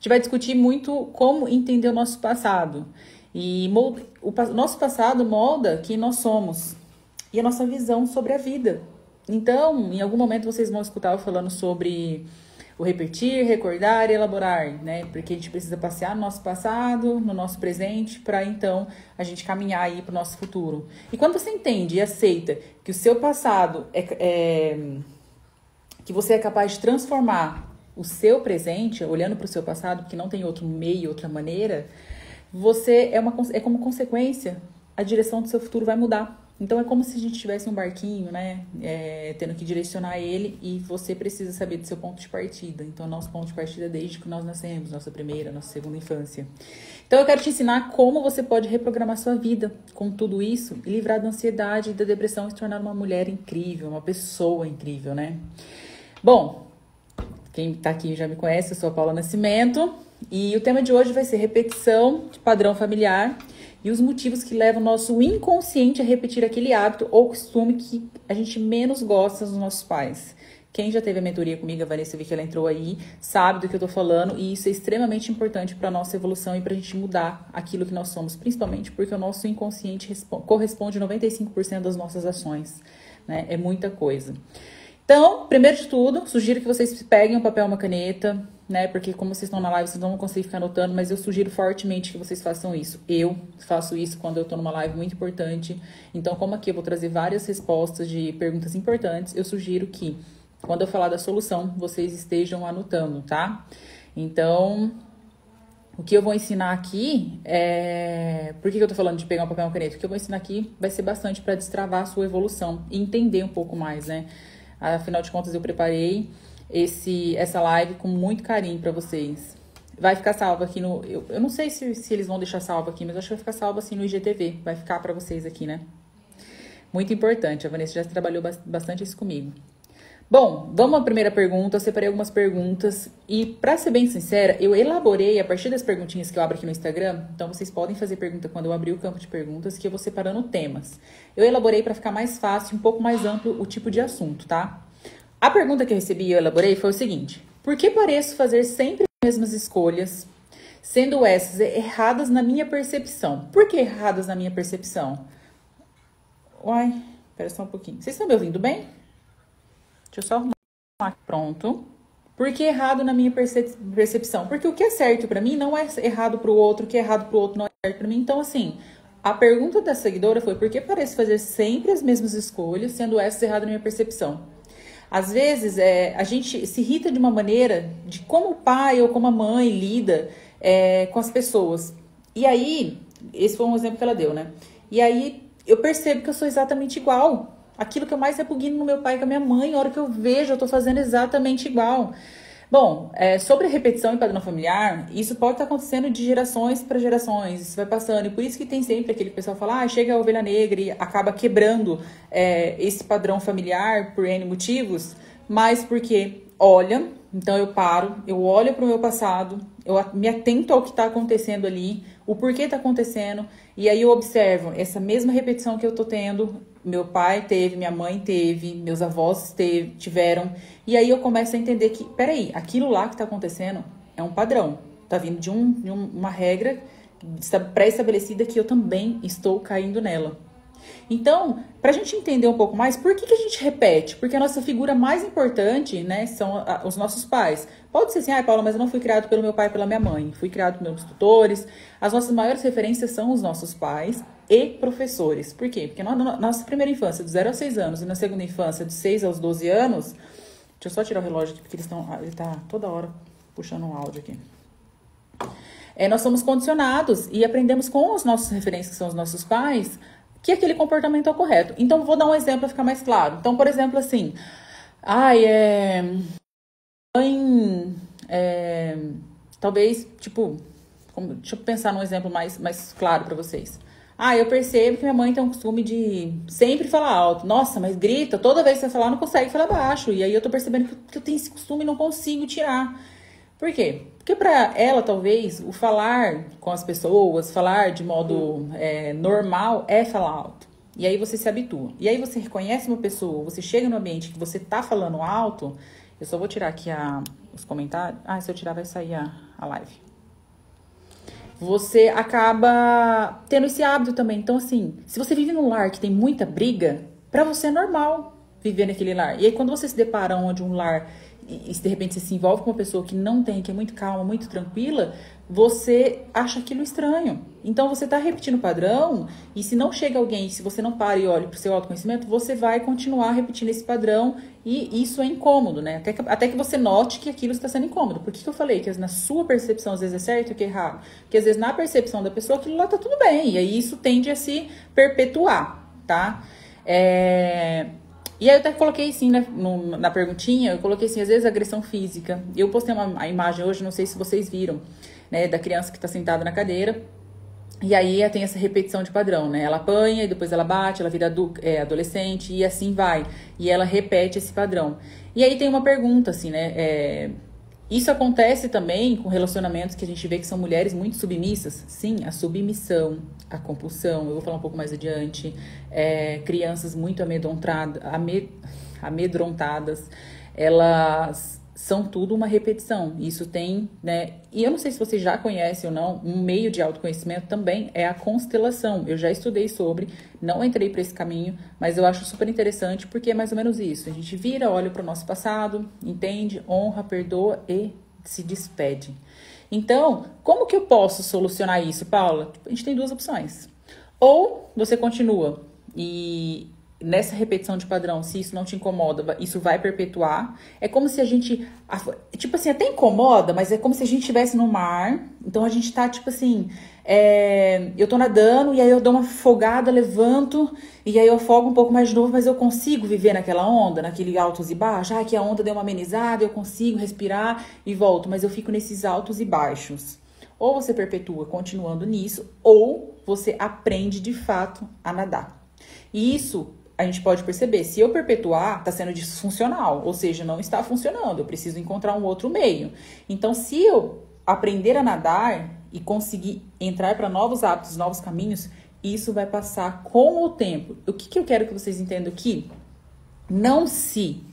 gente vai discutir muito como entender o nosso passado. E o nosso passado molda quem nós somos e a nossa visão sobre a vida. Então, em algum momento vocês vão escutar eu falando sobre o repetir, recordar e elaborar, né? Porque a gente precisa passear no nosso passado, no nosso presente, para então a gente caminhar aí para o nosso futuro. E quando você entende e aceita que o seu passado é, é que você é capaz de transformar o seu presente, olhando para o seu passado, porque não tem outro meio, outra maneira, você é uma é como consequência, a direção do seu futuro vai mudar. Então é como se a gente tivesse um barquinho, né? É, tendo que direcionar ele e você precisa saber do seu ponto de partida. Então, nosso ponto de partida é desde que nós nascemos, nossa primeira, nossa segunda infância. Então, eu quero te ensinar como você pode reprogramar sua vida com tudo isso e livrar da ansiedade e da depressão e se tornar uma mulher incrível, uma pessoa incrível, né? Bom, quem tá aqui já me conhece, eu sou a Paula Nascimento e o tema de hoje vai ser repetição de padrão familiar e os motivos que levam o nosso inconsciente a repetir aquele hábito ou costume que a gente menos gosta dos nossos pais. Quem já teve a mentoria comigo, a Vanessa, vi que ela entrou aí, sabe do que eu tô falando, e isso é extremamente importante para nossa evolução e para a gente mudar aquilo que nós somos, principalmente porque o nosso inconsciente corresponde a 95% das nossas ações, né? É muita coisa. Então, primeiro de tudo, sugiro que vocês peguem um papel e uma caneta, né? Porque como vocês estão na live, vocês não vão conseguir ficar anotando, mas eu sugiro fortemente que vocês façam isso. Eu faço isso quando eu tô numa live muito importante. Então, como aqui eu vou trazer várias respostas de perguntas importantes, eu sugiro que quando eu falar da solução, vocês estejam anotando, tá? Então, o que eu vou ensinar aqui é. Por que eu tô falando de pegar um papel e uma caneta? O que eu vou ensinar aqui vai ser bastante para destravar a sua evolução e entender um pouco mais, né? Afinal de contas, eu preparei esse essa live com muito carinho para vocês. Vai ficar salvo aqui no. Eu, eu não sei se, se eles vão deixar salvo aqui, mas acho que vai ficar salvo assim no IGTV. Vai ficar para vocês aqui, né? Muito importante. A Vanessa já trabalhou bastante isso comigo. Bom, vamos à primeira pergunta. Eu separei algumas perguntas e, para ser bem sincera, eu elaborei a partir das perguntinhas que eu abro aqui no Instagram. Então, vocês podem fazer pergunta quando eu abrir o campo de perguntas, que eu vou separando temas. Eu elaborei para ficar mais fácil, um pouco mais amplo o tipo de assunto, tá? A pergunta que eu recebi e eu elaborei foi o seguinte: Por que pareço fazer sempre as mesmas escolhas, sendo essas erradas na minha percepção? Por que erradas na minha percepção? Uai, espera só um pouquinho. Vocês estão me ouvindo bem? Deixa eu só arrumar. Pronto. Por que errado na minha percepção? Porque o que é certo para mim não é errado para o outro, o que é errado para o outro não é certo para mim. Então, assim, a pergunta da seguidora foi: por que parece fazer sempre as mesmas escolhas, sendo essas erradas na minha percepção? Às vezes, é, a gente se irrita de uma maneira de como o pai ou como a mãe lida é, com as pessoas. E aí, esse foi um exemplo que ela deu, né? E aí, eu percebo que eu sou exatamente igual. Aquilo que eu mais repugno no meu pai e com a minha mãe, a hora que eu vejo, eu tô fazendo exatamente igual. Bom, é, sobre repetição e padrão familiar, isso pode estar acontecendo de gerações para gerações, isso vai passando, e por isso que tem sempre aquele pessoal que fala, ah, chega a ovelha negra e acaba quebrando é, esse padrão familiar por N motivos, mas porque olha, então eu paro, eu olho para o meu passado, eu me atento ao que está acontecendo ali, o porquê está acontecendo, e aí eu observo essa mesma repetição que eu estou tendo, meu pai teve, minha mãe teve, meus avós teve, tiveram. E aí eu começo a entender que, peraí, aquilo lá que está acontecendo é um padrão. Tá vindo de, um, de uma regra pré-estabelecida que eu também estou caindo nela. Então, para a gente entender um pouco mais, por que, que a gente repete? Porque a nossa figura mais importante, né, são os nossos pais. Pode ser assim, ah, Paula, mas eu não fui criado pelo meu pai e pela minha mãe. Fui criado por meus tutores. As nossas maiores referências são os nossos pais e professores. Por quê? Porque na nossa primeira infância, dos 0 aos 6 anos, e na segunda infância, de 6 aos 12 anos, deixa eu só tirar o relógio aqui, porque eles estão, ele tá toda hora puxando um áudio aqui. É, nós somos condicionados e aprendemos com os nossos referências, que são os nossos pais, que aquele comportamento é o correto. Então, vou dar um exemplo para ficar mais claro. Então, por exemplo, assim, ai, é. Mãe. É, talvez, tipo, como, deixa eu pensar num exemplo mais, mais claro para vocês. Ah, eu percebo que minha mãe tem um costume de sempre falar alto. Nossa, mas grita, toda vez que você falar, não consegue falar baixo. E aí eu tô percebendo que eu tenho esse costume e não consigo tirar. Por quê? Porque para ela, talvez, o falar com as pessoas, falar de modo é, normal, é falar alto. E aí você se habitua. E aí você reconhece uma pessoa, você chega no ambiente que você tá falando alto. Eu só vou tirar aqui a, os comentários. Ah, se eu tirar vai sair a, a live. Você acaba tendo esse hábito também. Então, assim, se você vive num lar que tem muita briga, para você é normal viver naquele lar. E aí, quando você se depara onde um lar e, se de repente você se envolve com uma pessoa que não tem, que é muito calma, muito tranquila, você acha aquilo estranho. Então você está repetindo o padrão, e se não chega alguém, se você não para e olha para o seu autoconhecimento, você vai continuar repetindo esse padrão e isso é incômodo, né? Até que, até que você note que aquilo está sendo incômodo. Por que, que eu falei que na sua percepção às vezes é certo e que é errado? Porque às vezes na percepção da pessoa aquilo lá tá tudo bem, e aí isso tende a se perpetuar, tá? É... E aí eu até coloquei assim, né, no, na perguntinha, eu coloquei assim, às vezes agressão física. Eu postei uma imagem hoje, não sei se vocês viram, né, da criança que está sentada na cadeira. E aí tem essa repetição de padrão, né? Ela apanha e depois ela bate, ela vira é, adolescente e assim vai. E ela repete esse padrão. E aí tem uma pergunta, assim, né? É, isso acontece também com relacionamentos que a gente vê que são mulheres muito submissas. Sim, a submissão, a compulsão, eu vou falar um pouco mais adiante. É, crianças muito amedrontadas, amedrontadas, elas são tudo uma repetição. Isso tem, né? E eu não sei se você já conhece ou não, um meio de autoconhecimento também é a constelação. Eu já estudei sobre, não entrei para esse caminho, mas eu acho super interessante porque é mais ou menos isso. A gente vira, olha para o nosso passado, entende, honra, perdoa e se despede. Então, como que eu posso solucionar isso, Paula? A gente tem duas opções. Ou você continua e nessa repetição de padrão, se isso não te incomoda, isso vai perpetuar. É como se a gente. Tipo assim, até incomoda, mas é como se a gente estivesse no mar. Então a gente tá, tipo assim. É, eu tô nadando e aí eu dou uma folgada, levanto e aí eu afogo um pouco mais de novo, mas eu consigo viver naquela onda, naquele altos e baixos. Ah, que a onda deu uma amenizada, eu consigo respirar e volto, mas eu fico nesses altos e baixos. Ou você perpetua continuando nisso, ou você aprende de fato a nadar. E isso a gente pode perceber, se eu perpetuar, está sendo disfuncional, ou seja, não está funcionando, eu preciso encontrar um outro meio. Então, se eu aprender a nadar e conseguir entrar para novos hábitos, novos caminhos, isso vai passar com o tempo. O que, que eu quero que vocês entendam aqui? Não se,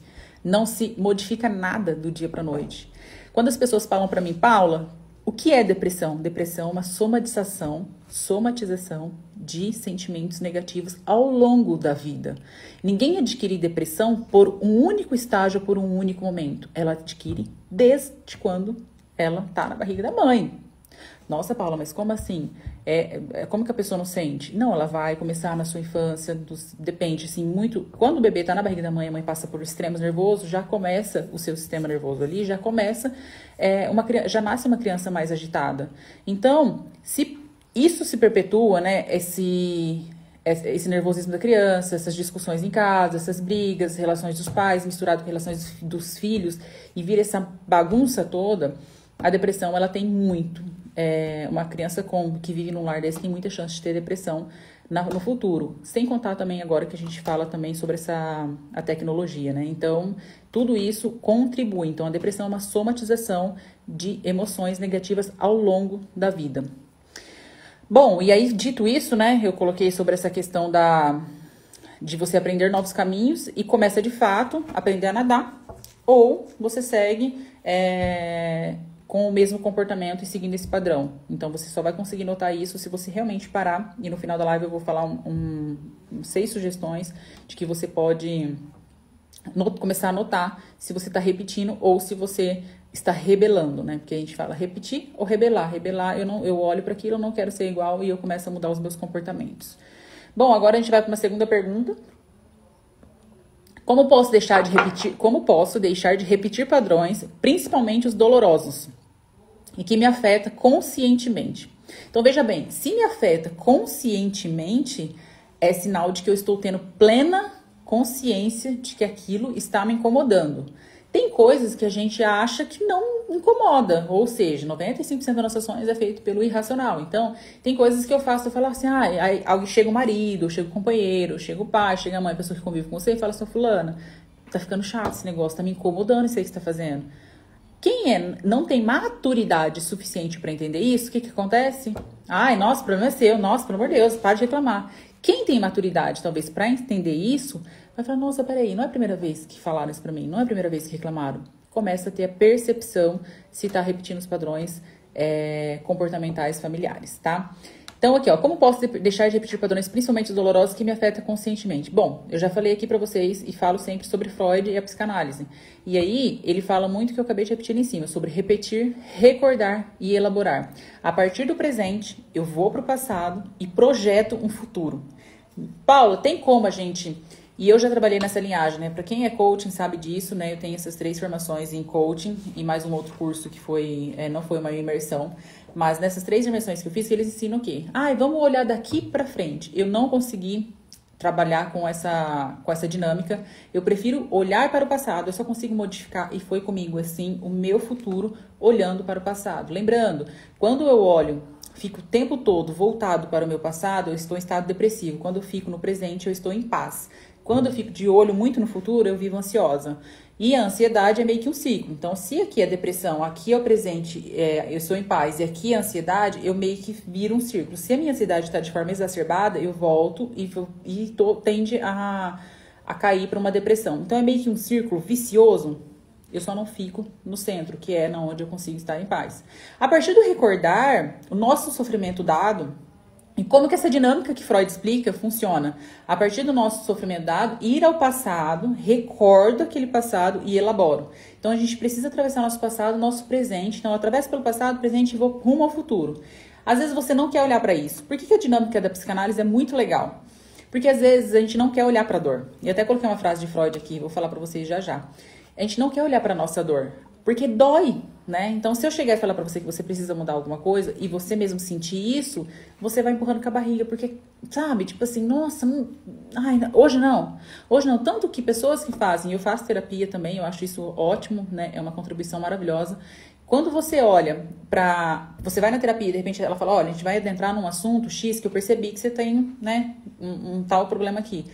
não se modifica nada do dia para noite. Quando as pessoas falam para mim, Paula, o que é depressão? Depressão é uma somatização, somatização de sentimentos negativos ao longo da vida. Ninguém adquire depressão por um único estágio, por um único momento. Ela adquire desde quando ela está na barriga da mãe. Nossa, Paula, mas como assim? É, é, como que a pessoa não sente? Não, ela vai começar na sua infância, dos, depende, assim, muito. Quando o bebê está na barriga da mãe, a mãe passa por extremos nervosos, já começa o seu sistema nervoso ali, já começa é, uma já nasce uma criança mais agitada. Então, se isso se perpetua, né? Esse esse nervosismo da criança, essas discussões em casa, essas brigas, relações dos pais misturado com relações dos filhos e vira essa bagunça toda, a depressão ela tem muito, é, uma criança com, que vive num lar desse tem muita chance de ter depressão na, no futuro. Sem contar também agora que a gente fala também sobre essa a tecnologia, né? Então, tudo isso contribui. Então, a depressão é uma somatização de emoções negativas ao longo da vida. Bom, e aí, dito isso, né, eu coloquei sobre essa questão da de você aprender novos caminhos e começa de fato a aprender a nadar, ou você segue é, com o mesmo comportamento e seguindo esse padrão. Então você só vai conseguir notar isso se você realmente parar. E no final da live eu vou falar um, um, seis sugestões de que você pode começar a notar se você está repetindo ou se você está rebelando, né? Porque a gente fala repetir ou rebelar. Rebelar, eu não, eu olho para aquilo, eu não quero ser igual e eu começo a mudar os meus comportamentos. Bom, agora a gente vai para uma segunda pergunta. Como posso deixar de repetir? Como posso deixar de repetir padrões, principalmente os dolorosos? E que me afeta conscientemente. Então veja bem, se me afeta conscientemente, é sinal de que eu estou tendo plena consciência de que aquilo está me incomodando. Tem coisas que a gente acha que não incomoda, ou seja, 95% das nossas ações é feito pelo irracional. Então, tem coisas que eu faço, eu falo assim, ah, aí, aí chega o marido, chega o companheiro, chega o pai, chega a mãe, a pessoa que convive com você e fala assim, fulana, tá ficando chato esse negócio, tá me incomodando isso aí que você tá fazendo. Quem é, não tem maturidade suficiente para entender isso, o que, que acontece? Ai, nossa, o problema é seu, nossa, pelo amor de Deus, para de reclamar. Quem tem maturidade, talvez, para entender isso, vai falar: nossa, peraí, não é a primeira vez que falaram isso para mim, não é a primeira vez que reclamaram. começa a ter a percepção se está repetindo os padrões é, comportamentais familiares, tá? Então, aqui, ó, como posso deixar de repetir padrões, principalmente dolorosos, que me afetam conscientemente? Bom, eu já falei aqui para vocês e falo sempre sobre Freud e a psicanálise. E aí, ele fala muito que eu acabei de repetir ali em cima, sobre repetir, recordar e elaborar. A partir do presente, eu vou para o passado e projeto um futuro. Paulo, tem como a gente e eu já trabalhei nessa linhagem, né? Para quem é coaching sabe disso, né? Eu tenho essas três formações em coaching e mais um outro curso que foi, é, não foi uma imersão, mas nessas três imersões que eu fiz, eles ensinam o quê? Ai, ah, vamos olhar daqui para frente. Eu não consegui trabalhar com essa, com essa dinâmica. Eu prefiro olhar para o passado, eu só consigo modificar, e foi comigo assim, o meu futuro olhando para o passado. Lembrando, quando eu olho fico o tempo todo voltado para o meu passado, eu estou em estado depressivo. Quando eu fico no presente, eu estou em paz. Quando eu fico de olho muito no futuro, eu vivo ansiosa. E a ansiedade é meio que um ciclo. Então, se aqui é depressão, aqui é o presente, é, eu sou em paz, e aqui é ansiedade, eu meio que viro um círculo. Se a minha ansiedade está de forma exacerbada, eu volto e, e tô, tende a, a cair para uma depressão. Então, é meio que um círculo vicioso. Eu só não fico no centro, que é na onde eu consigo estar em paz. A partir do recordar, o nosso sofrimento dado, e como que essa dinâmica que Freud explica funciona? A partir do nosso sofrimento dado, ir ao passado, recordo aquele passado e elaboro. Então a gente precisa atravessar nosso passado, nosso presente. Então, atravessa pelo passado, presente e vou rumo ao futuro. Às vezes você não quer olhar para isso. Por que, que a dinâmica da psicanálise é muito legal? Porque às vezes a gente não quer olhar para a dor. E até coloquei uma frase de Freud aqui, vou falar para vocês já já. A gente não quer olhar para nossa dor, porque dói, né? Então, se eu chegar e falar para você que você precisa mudar alguma coisa e você mesmo sentir isso, você vai empurrando com a barriga, porque, sabe, tipo assim, nossa, não, ai, hoje não. Hoje não. Tanto que pessoas que fazem, eu faço terapia também, eu acho isso ótimo, né? É uma contribuição maravilhosa. Quando você olha para. Você vai na terapia e de repente ela fala: olha, a gente vai adentrar num assunto X que eu percebi que você tem, né, um, um tal problema aqui.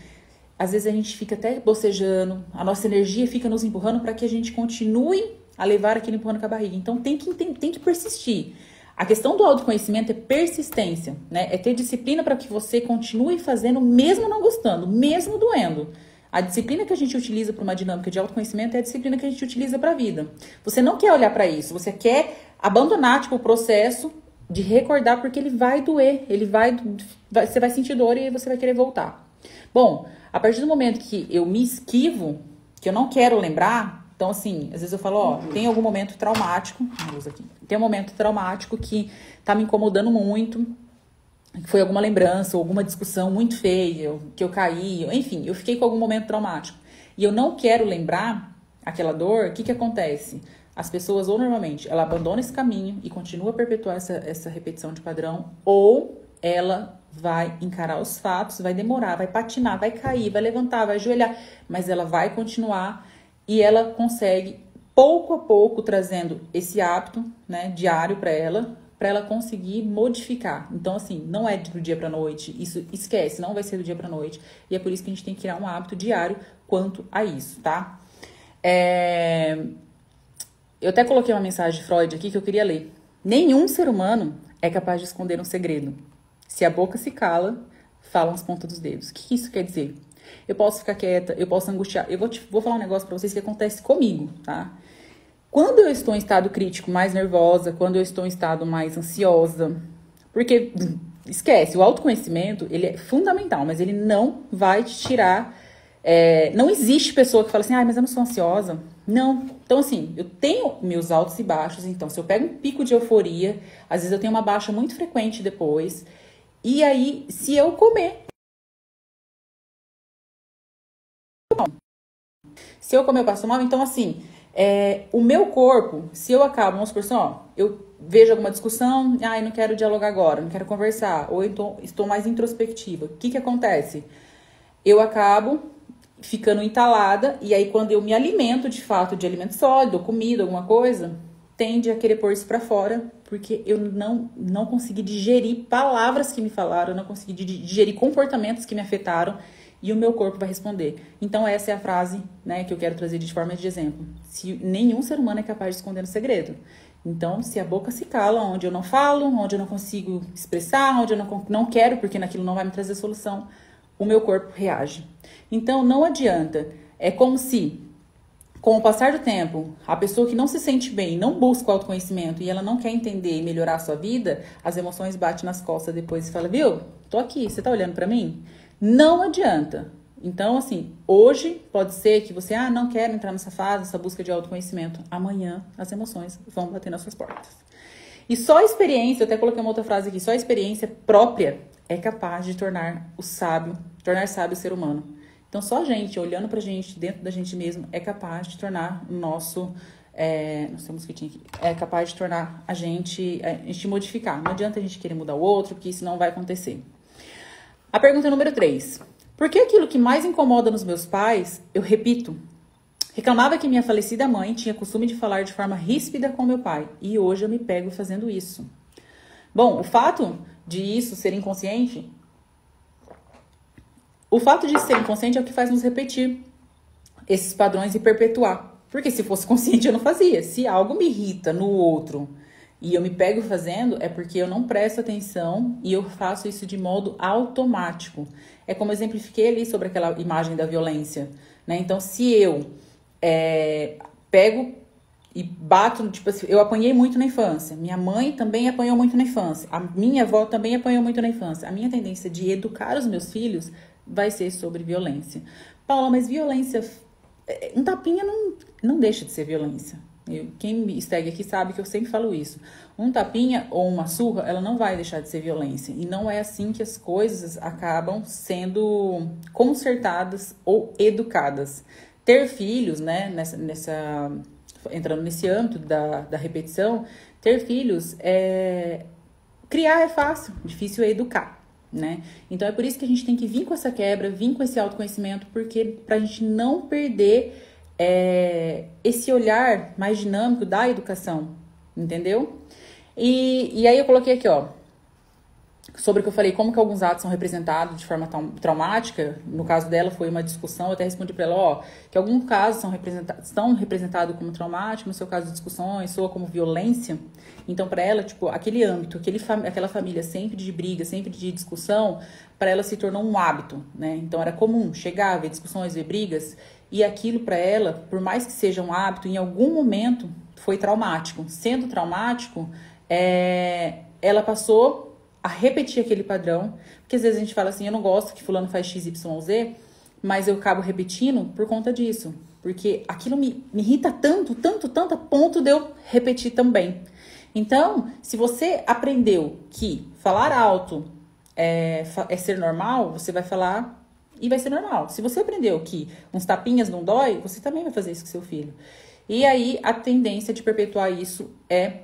Às vezes a gente fica até bocejando, a nossa energia fica nos empurrando para que a gente continue a levar aquele empurrando com a barriga. Então tem que, tem, tem que persistir. A questão do autoconhecimento é persistência, né? É ter disciplina para que você continue fazendo, mesmo não gostando, mesmo doendo. A disciplina que a gente utiliza para uma dinâmica de autoconhecimento é a disciplina que a gente utiliza para a vida. Você não quer olhar para isso, você quer abandonar tipo, o processo de recordar porque ele vai doer, ele vai, vai, você vai sentir dor e você vai querer voltar. Bom, a partir do momento que eu me esquivo, que eu não quero lembrar, então, assim, às vezes eu falo, ó, tem algum momento traumático, aqui, tem um momento traumático que tá me incomodando muito, foi alguma lembrança, ou alguma discussão muito feia, que eu caí, enfim, eu fiquei com algum momento traumático. E eu não quero lembrar aquela dor, o que que acontece? As pessoas, ou normalmente, ela abandona esse caminho e continua a perpetuar essa, essa repetição de padrão, ou ela vai encarar os fatos, vai demorar, vai patinar, vai cair, vai levantar, vai ajoelhar, mas ela vai continuar e ela consegue pouco a pouco trazendo esse hábito, né, diário para ela, para ela conseguir modificar. Então assim, não é do dia para noite, isso esquece, não vai ser do dia para noite, e é por isso que a gente tem que criar um hábito diário quanto a isso, tá? É... Eu até coloquei uma mensagem de Freud aqui que eu queria ler. Nenhum ser humano é capaz de esconder um segredo. Se a boca se cala, falam as pontas dos dedos. O que isso quer dizer? Eu posso ficar quieta, eu posso angustiar. Eu vou, te, vou falar um negócio para vocês que acontece comigo, tá? Quando eu estou em estado crítico, mais nervosa, quando eu estou em estado mais ansiosa, porque esquece, o autoconhecimento ele é fundamental, mas ele não vai te tirar. É, não existe pessoa que fala assim, ah, mas eu não sou ansiosa. Não. Então, assim, eu tenho meus altos e baixos. Então, se eu pego um pico de euforia, às vezes eu tenho uma baixa muito frequente depois. E aí, se eu comer Se eu comer, eu passo mal. Então, assim, é, o meu corpo, se eu acabo, vamos supor assim, ó, eu vejo alguma discussão, ah, eu não quero dialogar agora, não quero conversar, ou então estou mais introspectiva. O que que acontece? Eu acabo ficando entalada, e aí quando eu me alimento de fato de alimento sólido, comida, alguma coisa, tende a querer pôr isso para fora, porque eu não, não consegui digerir palavras que me falaram, não consegui digerir comportamentos que me afetaram, e o meu corpo vai responder. Então essa é a frase, né, que eu quero trazer de forma de exemplo. Se nenhum ser humano é capaz de esconder um segredo. Então, se a boca se cala, onde eu não falo, onde eu não consigo expressar, onde eu não, não quero, porque naquilo não vai me trazer solução, o meu corpo reage. Então, não adianta. É como se com o passar do tempo, a pessoa que não se sente bem, não busca o autoconhecimento e ela não quer entender e melhorar a sua vida, as emoções batem nas costas depois e fala, viu? Tô aqui, você tá olhando para mim? Não adianta. Então, assim, hoje pode ser que você, ah, não quero entrar nessa fase, essa busca de autoconhecimento. Amanhã as emoções vão bater nas suas portas. E só a experiência, eu até coloquei uma outra frase aqui, só a experiência própria é capaz de tornar o sábio, tornar sábio o ser humano. Então, só a gente, olhando pra gente, dentro da gente mesmo, é capaz de tornar o nosso. É, nós temos que aqui. É capaz de tornar a gente, a gente modificar. Não adianta a gente querer mudar o outro, porque isso não vai acontecer. A pergunta número 3. Por que aquilo que mais incomoda nos meus pais, eu repito? Reclamava que minha falecida mãe tinha costume de falar de forma ríspida com meu pai, e hoje eu me pego fazendo isso. Bom, o fato de isso ser inconsciente o fato de ser inconsciente é o que faz nos repetir esses padrões e perpetuar. Porque se fosse consciente eu não fazia. Se algo me irrita no outro e eu me pego fazendo, é porque eu não presto atenção e eu faço isso de modo automático. É como exemplifiquei ali sobre aquela imagem da violência. Né? Então, se eu é, pego e bato, tipo assim, eu apanhei muito na infância. Minha mãe também apanhou muito na infância. A minha avó também apanhou muito na infância. A minha tendência de educar os meus filhos vai ser sobre violência. Paula, mas violência. É, um tapinha não, não deixa de ser violência. Eu, quem me segue aqui sabe que eu sempre falo isso. Um tapinha ou uma surra, ela não vai deixar de ser violência. E não é assim que as coisas acabam sendo consertadas ou educadas. Ter filhos, né, nessa, nessa entrando nesse âmbito da, da repetição, ter filhos é. Criar é fácil, difícil é educar né? Então é por isso que a gente tem que vir com essa quebra, vir com esse autoconhecimento, porque para a gente não perder é, esse olhar mais dinâmico da educação, entendeu? E, e aí eu coloquei aqui, ó, sobre o que eu falei, como que alguns atos são representados de forma traumática. No caso dela foi uma discussão, eu até respondi para ela, ó, que alguns casos são representados, estão representados como traumático, no seu caso discussões, soa como violência. Então, para ela, tipo, aquele âmbito, aquele aquela família sempre de briga, sempre de discussão, para ela se tornou um hábito, né? Então era comum chegar, ver discussões, ver brigas, e aquilo para ela, por mais que seja um hábito, em algum momento foi traumático. Sendo traumático, é, ela passou a repetir aquele padrão. Porque às vezes a gente fala assim, eu não gosto que fulano faz X, Y, Z, mas eu acabo repetindo por conta disso. Porque aquilo me, me irrita tanto, tanto, tanto, a ponto de eu repetir também. Então, se você aprendeu que falar alto é, é ser normal, você vai falar e vai ser normal. Se você aprendeu que uns tapinhas não dói, você também vai fazer isso com seu filho. E aí a tendência de perpetuar isso é,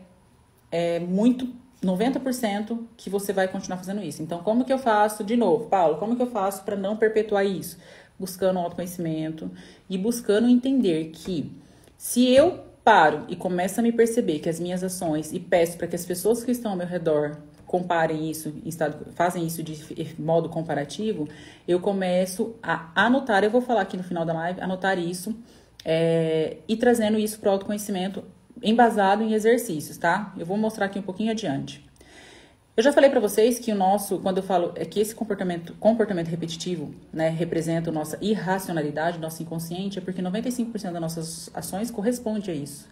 é muito 90% que você vai continuar fazendo isso. Então, como que eu faço, de novo, Paulo, como que eu faço para não perpetuar isso? Buscando autoconhecimento e buscando entender que se eu paro e começo a me perceber que as minhas ações e peço para que as pessoas que estão ao meu redor comparem isso, fazem isso de modo comparativo, eu começo a anotar, eu vou falar aqui no final da live, anotar isso é, e trazendo isso para o autoconhecimento embasado em exercícios, tá? Eu vou mostrar aqui um pouquinho adiante. Eu já falei para vocês que o nosso, quando eu falo é que esse comportamento, comportamento repetitivo, né, representa a nossa irracionalidade, nosso inconsciente, é porque 95% das nossas ações corresponde a isso.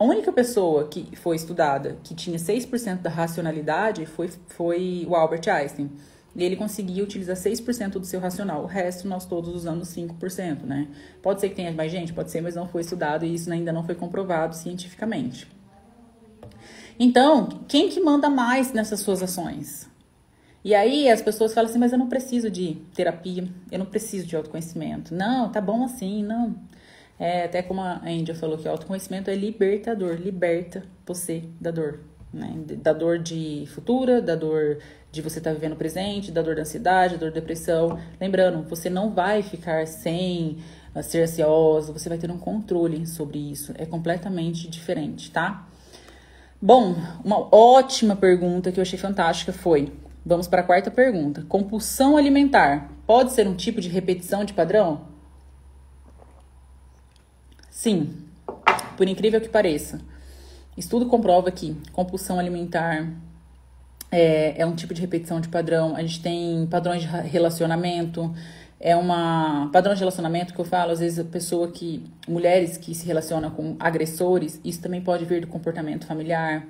A única pessoa que foi estudada que tinha 6% da racionalidade foi, foi o Albert Einstein. E ele conseguia utilizar 6% do seu racional. O resto nós todos usamos 5%, né? Pode ser que tenha mais gente, pode ser, mas não foi estudado e isso ainda não foi comprovado cientificamente. Então, quem que manda mais nessas suas ações? E aí as pessoas falam assim, mas eu não preciso de terapia, eu não preciso de autoconhecimento. Não, tá bom assim, não. É, até como a Índia falou que autoconhecimento é libertador, liberta você da dor. Né? Da dor de futura, da dor de você estar tá vivendo o presente, da dor da ansiedade, da dor da depressão. Lembrando, você não vai ficar sem uh, ser ansioso, você vai ter um controle sobre isso. É completamente diferente, tá? Bom, uma ótima pergunta que eu achei fantástica foi: vamos para a quarta pergunta. Compulsão alimentar pode ser um tipo de repetição de padrão? Sim, por incrível que pareça. Estudo comprova que compulsão alimentar é, é um tipo de repetição de padrão. A gente tem padrões de relacionamento, é uma padrão de relacionamento que eu falo, às vezes a pessoa que mulheres que se relacionam com agressores, isso também pode vir do comportamento familiar,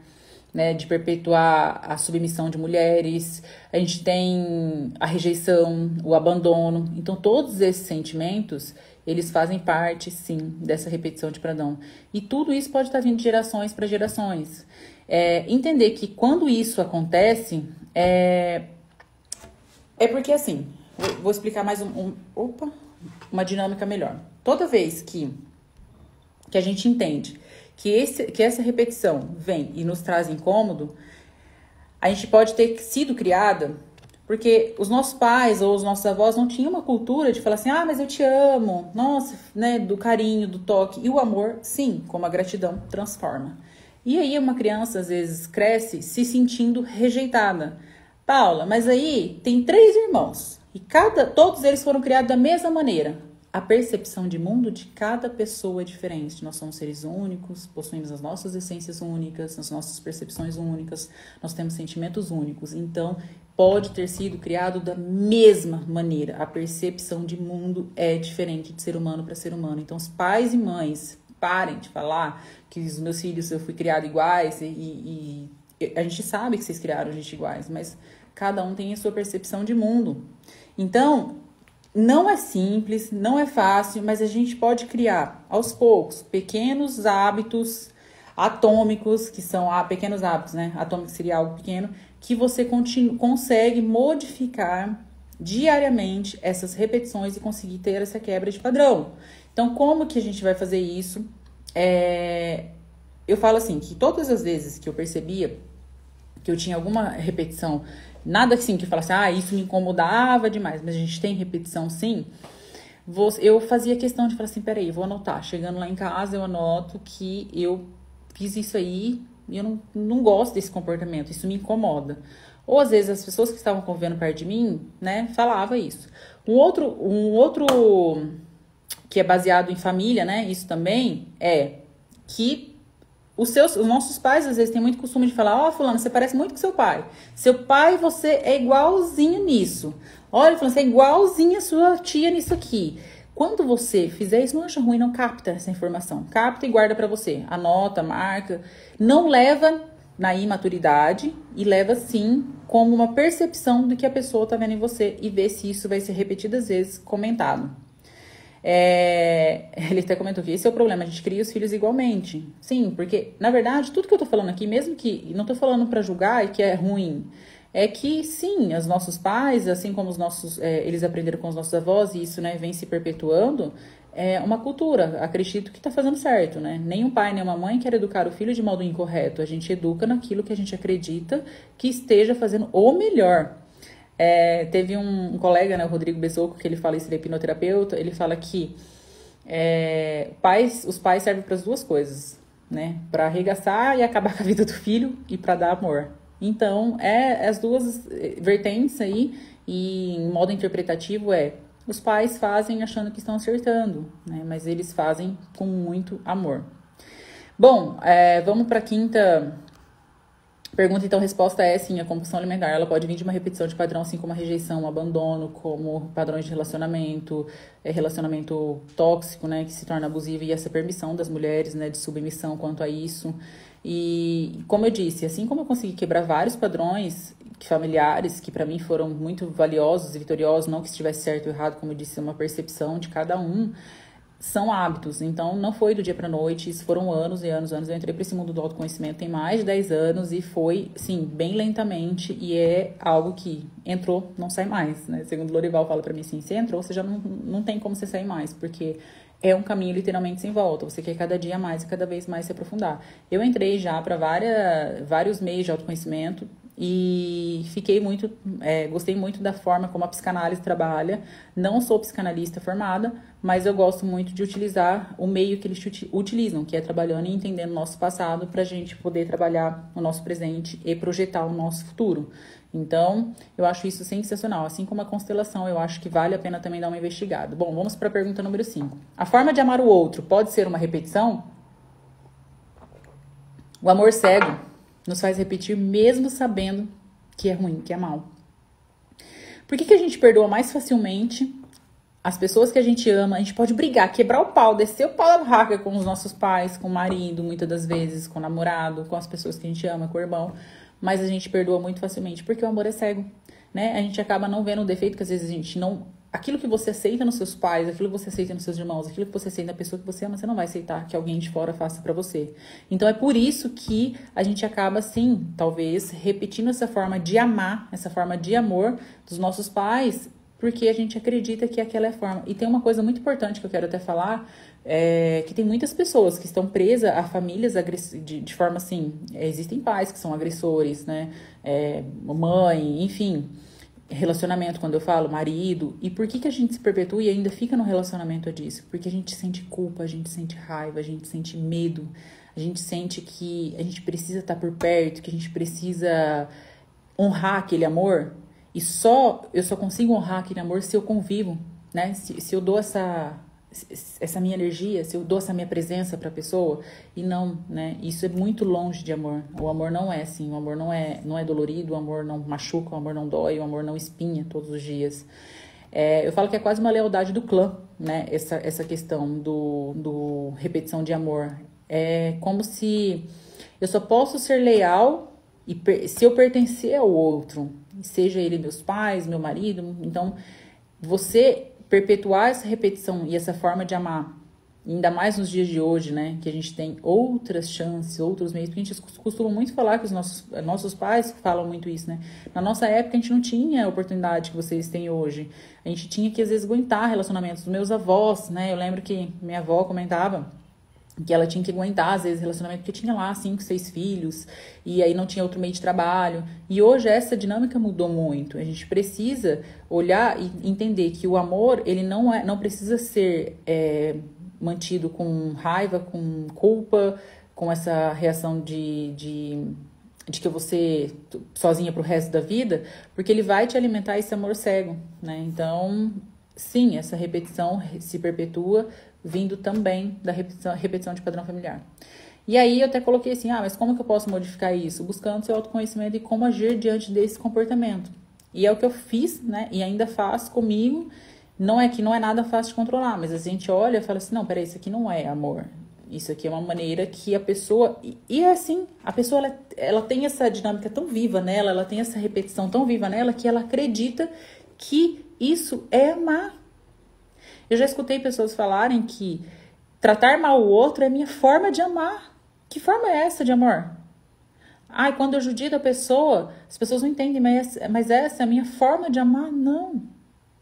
né, de perpetuar a submissão de mulheres. A gente tem a rejeição, o abandono. Então todos esses sentimentos, eles fazem parte, sim, dessa repetição de padrão. E tudo isso pode estar vindo de gerações para gerações. É, entender que quando isso acontece, é, é porque assim, Vou explicar mais um, um, opa, uma dinâmica melhor. Toda vez que, que a gente entende que, esse, que essa repetição vem e nos traz incômodo, a gente pode ter sido criada porque os nossos pais ou os nossos avós não tinham uma cultura de falar assim, ah, mas eu te amo, nossa, né, do carinho, do toque. E o amor, sim, como a gratidão, transforma. E aí uma criança às vezes cresce se sentindo rejeitada. Paula, mas aí tem três irmãos. E cada, todos eles foram criados da mesma maneira. A percepção de mundo de cada pessoa é diferente. Nós somos seres únicos, possuímos as nossas essências únicas, as nossas percepções únicas, nós temos sentimentos únicos. Então, pode ter sido criado da mesma maneira. A percepção de mundo é diferente de ser humano para ser humano. Então, os pais e mães parem de falar que os meus filhos eu fui criado iguais e, e, e a gente sabe que vocês criaram gente iguais, mas cada um tem a sua percepção de mundo. Então, não é simples, não é fácil, mas a gente pode criar aos poucos pequenos hábitos atômicos, que são ah, pequenos hábitos, né? Atômico seria algo pequeno, que você consegue modificar diariamente essas repetições e conseguir ter essa quebra de padrão. Então, como que a gente vai fazer isso? É... Eu falo assim, que todas as vezes que eu percebia que eu tinha alguma repetição Nada assim que falasse, ah, isso me incomodava demais, mas a gente tem repetição sim. Eu fazia questão de falar assim, peraí, vou anotar. Chegando lá em casa, eu anoto que eu fiz isso aí e eu não, não gosto desse comportamento, isso me incomoda. Ou às vezes as pessoas que estavam convivendo perto de mim, né, falava isso. Um outro, um outro que é baseado em família, né, isso também é que os, seus, os nossos pais, às vezes, têm muito costume de falar: Ó, oh, Fulano, você parece muito com seu pai. Seu pai, você é igualzinho nisso. Olha, Fulano, você é igualzinho a sua tia nisso aqui. Quando você fizer isso, não acha ruim, não capta essa informação. Capta e guarda para você. Anota, marca. Não leva na imaturidade e leva sim como uma percepção do que a pessoa tá vendo em você e vê se isso vai ser repetidas vezes comentado. É, ele até comentou que esse é o problema, a gente cria os filhos igualmente. Sim, porque, na verdade, tudo que eu tô falando aqui, mesmo que não tô falando para julgar e que é ruim, é que sim, os nossos pais, assim como os nossos, é, eles aprenderam com os nossos avós e isso, né, vem se perpetuando, é uma cultura, acredito que tá fazendo certo, né? Nem um pai, nem uma mãe quer educar o filho de modo incorreto. A gente educa naquilo que a gente acredita que esteja fazendo o melhor. É, teve um, um, colega, né, o Rodrigo Besoco, que ele fala isso, ele é hipnoterapeuta, ele fala que é, pais, os pais servem para as duas coisas, né? Para arregaçar e acabar com a vida do filho e para dar amor. Então, é as duas vertentes aí, e em modo interpretativo é os pais fazem achando que estão acertando, né? Mas eles fazem com muito amor. Bom, é, vamos para a quinta Pergunta, então, resposta é sim, a compulsão alimentar, ela pode vir de uma repetição de padrão, assim como a rejeição, o abandono, como padrões de relacionamento, é, relacionamento tóxico, né, que se torna abusivo, e essa permissão das mulheres, né, de submissão quanto a isso. E, como eu disse, assim como eu consegui quebrar vários padrões familiares, que para mim foram muito valiosos e vitoriosos, não que estivesse certo ou errado, como eu disse, é uma percepção de cada um, são hábitos. Então, não foi do dia para noite, isso foram anos e anos, anos. Eu entrei para esse mundo do autoconhecimento tem mais de 10 anos e foi, sim, bem lentamente e é algo que entrou, não sai mais, né? Segundo Lorival fala para mim assim, você entrou, você já não, não tem como você sair mais, porque é um caminho literalmente sem volta. Você quer cada dia mais e cada vez mais se aprofundar. Eu entrei já para vários meios de autoconhecimento, e fiquei muito, é, gostei muito da forma como a psicanálise trabalha. Não sou psicanalista formada, mas eu gosto muito de utilizar o meio que eles utilizam, que é trabalhando e entendendo o nosso passado para a gente poder trabalhar o nosso presente e projetar o nosso futuro. Então, eu acho isso sensacional. Assim como a constelação, eu acho que vale a pena também dar uma investigada. Bom, vamos para a pergunta número 5. A forma de amar o outro pode ser uma repetição? O amor cego nos faz repetir mesmo sabendo que é ruim, que é mal. Por que, que a gente perdoa mais facilmente as pessoas que a gente ama, a gente pode brigar, quebrar o pau, descer o pau da barraca com os nossos pais, com o marido, muitas das vezes, com o namorado, com as pessoas que a gente ama, com o irmão, mas a gente perdoa muito facilmente, porque o amor é cego, né? A gente acaba não vendo o defeito que às vezes a gente não aquilo que você aceita nos seus pais, aquilo que você aceita nos seus irmãos, aquilo que você aceita na pessoa que você ama, você não vai aceitar que alguém de fora faça para você. Então é por isso que a gente acaba sim, talvez repetindo essa forma de amar, essa forma de amor dos nossos pais porque a gente acredita que aquela é a forma. E tem uma coisa muito importante que eu quero até falar, é, que tem muitas pessoas que estão presas a famílias de, de forma assim, é, existem pais que são agressores, né, é, mãe, enfim, relacionamento, quando eu falo, marido, e por que, que a gente se perpetua e ainda fica no relacionamento disso? Porque a gente sente culpa, a gente sente raiva, a gente sente medo, a gente sente que a gente precisa estar por perto, que a gente precisa honrar aquele amor, e só eu só consigo honrar aquele amor se eu convivo, né? Se, se eu dou essa essa minha energia, se eu dou essa minha presença para a pessoa e não, né? Isso é muito longe de amor. O amor não é assim, o amor não é não é dolorido, o amor não machuca, o amor não dói, o amor não espinha todos os dias. É, eu falo que é quase uma lealdade do clã, né? Essa, essa questão do, do repetição de amor. É como se eu só posso ser leal e se eu pertencer ao outro, seja ele meus pais, meu marido. Então, você perpetuar essa repetição e essa forma de amar, ainda mais nos dias de hoje, né, que a gente tem outras chances, outros meios, porque a gente costuma muito falar que os nossos, nossos pais falam muito isso, né? Na nossa época a gente não tinha a oportunidade que vocês têm hoje. A gente tinha que às vezes aguentar relacionamentos dos meus avós, né? Eu lembro que minha avó comentava que ela tinha que aguentar, às vezes, relacionamento, porque tinha lá cinco, seis filhos, e aí não tinha outro meio de trabalho. E hoje essa dinâmica mudou muito. A gente precisa olhar e entender que o amor, ele não, é, não precisa ser é, mantido com raiva, com culpa, com essa reação de, de, de que você sozinha pro resto da vida, porque ele vai te alimentar esse amor cego, né? Então, sim, essa repetição se perpetua vindo também da repetição, repetição de padrão familiar. E aí eu até coloquei assim, ah, mas como que eu posso modificar isso? Buscando seu autoconhecimento e como agir diante desse comportamento. E é o que eu fiz, né? E ainda faço comigo. Não é que não é nada fácil de controlar, mas a gente olha e fala assim, não, peraí, isso aqui não é amor. Isso aqui é uma maneira que a pessoa. E é assim, a pessoa ela, ela tem essa dinâmica tão viva nela, ela tem essa repetição tão viva nela que ela acredita que isso é amar. Eu já escutei pessoas falarem que tratar mal o outro é minha forma de amar. Que forma é essa de amor? Ai, quando eu judio a pessoa, as pessoas não entendem, mas, mas essa é a minha forma de amar? Não.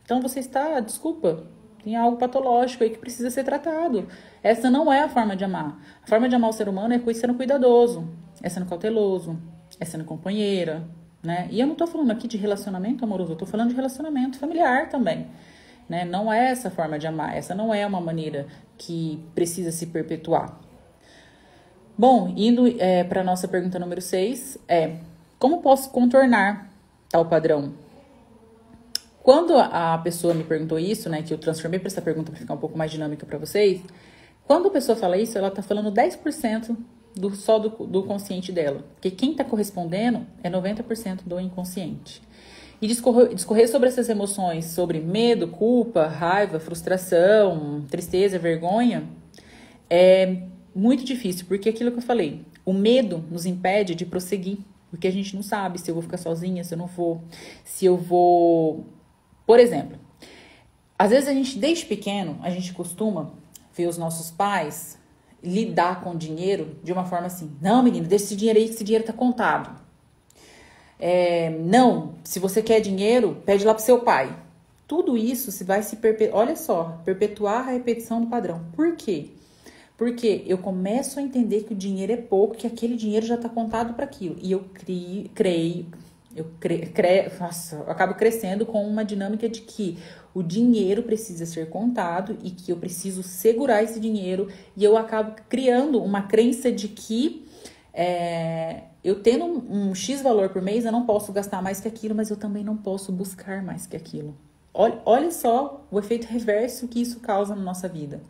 Então você está, desculpa, tem algo patológico aí que precisa ser tratado. Essa não é a forma de amar. A forma de amar o ser humano é sendo cuidadoso, é sendo cauteloso, é sendo companheira, né? E eu não tô falando aqui de relacionamento amoroso, eu tô falando de relacionamento familiar também. Né? Não é essa forma de amar, essa não é uma maneira que precisa se perpetuar. Bom, indo é, para a nossa pergunta número 6, é como posso contornar tal padrão? Quando a pessoa me perguntou isso, né, que eu transformei para essa pergunta para ficar um pouco mais dinâmica para vocês, quando a pessoa fala isso, ela está falando 10% do, só do, do consciente dela. Porque quem está correspondendo é 90% do inconsciente. E discorrer, discorrer sobre essas emoções, sobre medo, culpa, raiva, frustração, tristeza, vergonha, é muito difícil, porque aquilo que eu falei, o medo nos impede de prosseguir, porque a gente não sabe se eu vou ficar sozinha, se eu não vou, se eu vou. Por exemplo, às vezes a gente, desde pequeno, a gente costuma ver os nossos pais lidar com dinheiro de uma forma assim: não, menino, deixa esse dinheiro aí que esse dinheiro tá contado. É, não, se você quer dinheiro, pede lá pro seu pai. Tudo isso se vai se perpetuar, olha só, perpetuar a repetição do padrão. Por quê? Porque eu começo a entender que o dinheiro é pouco, que aquele dinheiro já está contado para aquilo. E eu crio, creio, eu cre, cre, nossa, eu acabo crescendo com uma dinâmica de que o dinheiro precisa ser contado e que eu preciso segurar esse dinheiro. E eu acabo criando uma crença de que é, eu tendo um, um, X valor por mês, eu não posso gastar mais que aquilo, mas eu também não posso buscar mais que aquilo. Olha, olha só o efeito reverso que isso causa na nossa vida.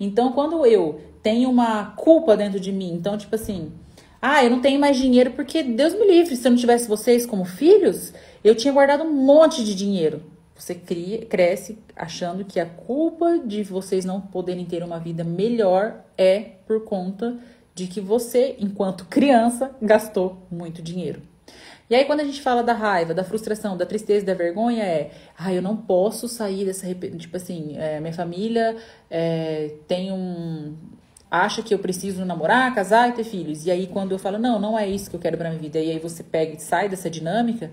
Então, quando eu tenho uma culpa dentro de mim, então, tipo assim, ah, eu não tenho mais dinheiro porque Deus me livre, se eu não tivesse vocês como filhos, eu tinha guardado um monte de dinheiro. Você cria, cresce achando que a culpa de vocês não poderem ter uma vida melhor é por conta de que você, enquanto criança, gastou muito dinheiro. E aí, quando a gente fala da raiva, da frustração, da tristeza, da vergonha, é, ah, eu não posso sair dessa. Tipo assim, é, minha família é, tem um. acha que eu preciso namorar, casar e ter filhos. E aí, quando eu falo, não, não é isso que eu quero pra minha vida, e aí você pega e sai dessa dinâmica,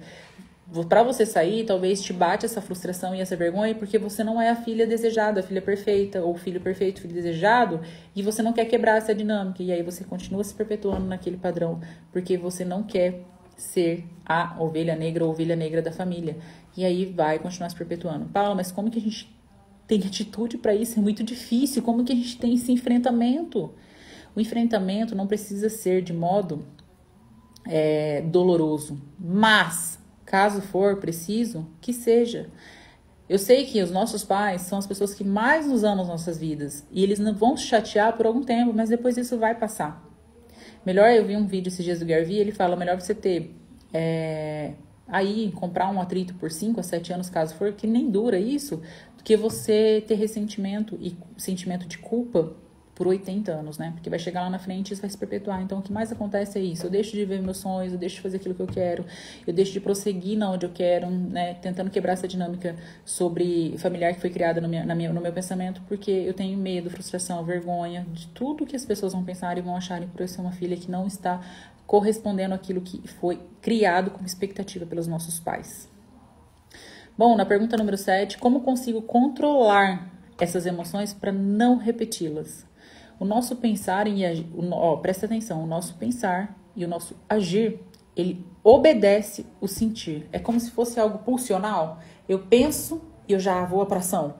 para você sair, talvez te bate essa frustração e essa vergonha porque você não é a filha desejada, a filha perfeita, ou filho perfeito, filho desejado, e você não quer quebrar essa dinâmica. E aí você continua se perpetuando naquele padrão, porque você não quer ser a ovelha negra ou ovelha negra da família. E aí vai continuar se perpetuando. Paula, mas como que a gente tem atitude para isso? É muito difícil. Como que a gente tem esse enfrentamento? O enfrentamento não precisa ser de modo é, doloroso, mas caso for preciso, que seja. Eu sei que os nossos pais são as pessoas que mais nos amam as nossas vidas e eles não vão se chatear por algum tempo, mas depois isso vai passar. Melhor, eu vi um vídeo esses dias do Garvey, ele fala, melhor você ter é, aí, comprar um atrito por 5 a 7 anos, caso for, que nem dura isso, do que você ter ressentimento e sentimento de culpa por 80 anos, né? Porque vai chegar lá na frente e isso vai se perpetuar. Então, o que mais acontece é isso. Eu deixo de ver meus sonhos, eu deixo de fazer aquilo que eu quero, eu deixo de prosseguir na onde eu quero, né? Tentando quebrar essa dinâmica sobre familiar que foi criada no, meu, na minha, no meu pensamento, porque eu tenho medo, frustração, vergonha de tudo que as pessoas vão pensar e vão acharem por eu ser uma filha que não está correspondendo àquilo que foi criado como expectativa pelos nossos pais. Bom, na pergunta número 7, como consigo controlar essas emoções para não repeti-las? O nosso pensar e agir, ó, presta atenção, o nosso pensar e o nosso agir, ele obedece o sentir. É como se fosse algo pulsional. Eu penso e eu já vou para ação.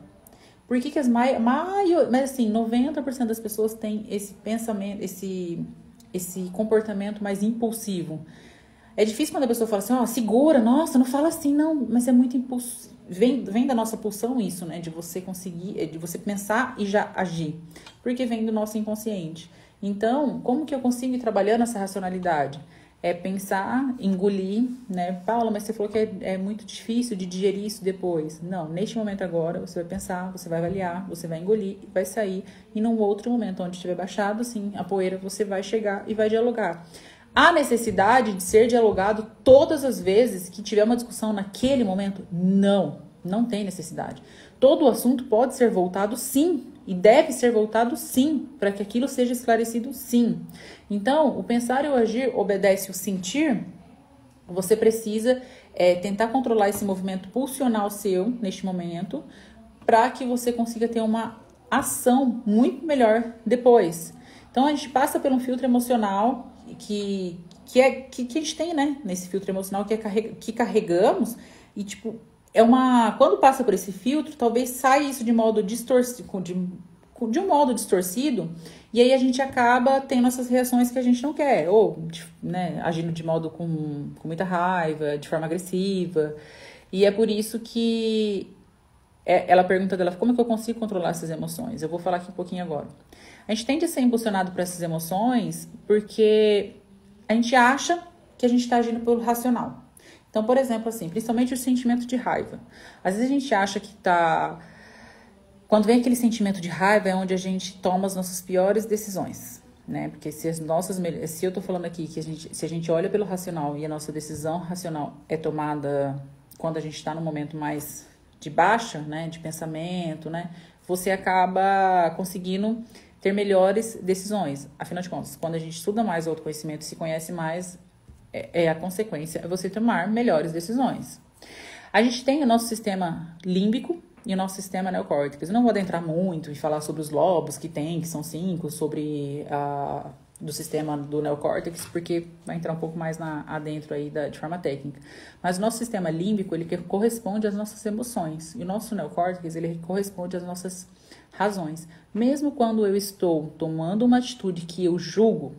Por que, que as maior, maior, mas assim, 90% das pessoas têm esse pensamento, esse esse comportamento mais impulsivo. É difícil quando a pessoa fala assim, ó, oh, segura, nossa, não fala assim, não, mas é muito impulso. Vem, vem da nossa pulsão isso, né? De você conseguir, de você pensar e já agir porque vem do nosso inconsciente. Então, como que eu consigo ir trabalhando essa racionalidade? É pensar, engolir, né? Paula, mas você falou que é, é, muito difícil de digerir isso depois. Não, neste momento agora, você vai pensar, você vai avaliar, você vai engolir, vai sair. E num outro momento, onde estiver baixado, sim, a poeira, você vai chegar e vai dialogar. Há necessidade de ser dialogado todas as vezes que tiver uma discussão naquele momento? Não, não tem necessidade. Todo o assunto pode ser voltado, sim, e deve ser voltado sim, para que aquilo seja esclarecido sim. Então, o pensar e o agir obedece o sentir. Você precisa é, tentar controlar esse movimento pulsional seu neste momento, para que você consiga ter uma ação muito melhor depois. Então, a gente passa por um filtro emocional que, que é que, que a gente tem, né? Nesse filtro emocional que, é carrega, que carregamos e, tipo, é uma. Quando passa por esse filtro, talvez saia isso de modo distorcido, de, de um modo distorcido, e aí a gente acaba tendo essas reações que a gente não quer, ou né, agindo de modo com, com muita raiva, de forma agressiva. E é por isso que é, ela pergunta dela como é que eu consigo controlar essas emoções. Eu vou falar aqui um pouquinho agora. A gente tende a ser impulsionado por essas emoções porque a gente acha que a gente está agindo pelo racional. Então, por exemplo, assim, principalmente o sentimento de raiva. Às vezes a gente acha que tá. Quando vem aquele sentimento de raiva, é onde a gente toma as nossas piores decisões, né? Porque se as nossas. Se eu tô falando aqui que a gente, se a gente olha pelo racional e a nossa decisão racional é tomada quando a gente está no momento mais de baixa, né? De pensamento, né? Você acaba conseguindo ter melhores decisões. Afinal de contas, quando a gente estuda mais o autoconhecimento se conhece mais, é, é a consequência, é você tomar melhores decisões. A gente tem o nosso sistema límbico e o nosso sistema neocórtex. Eu não vou adentrar muito e falar sobre os lobos que tem, que são cinco, sobre a do sistema do neocórtex, porque vai entrar um pouco mais na, adentro aí da, de forma técnica. Mas o nosso sistema límbico, ele corresponde às nossas emoções. E o nosso neocórtex, ele corresponde às nossas razões. Mesmo quando eu estou tomando uma atitude que eu julgo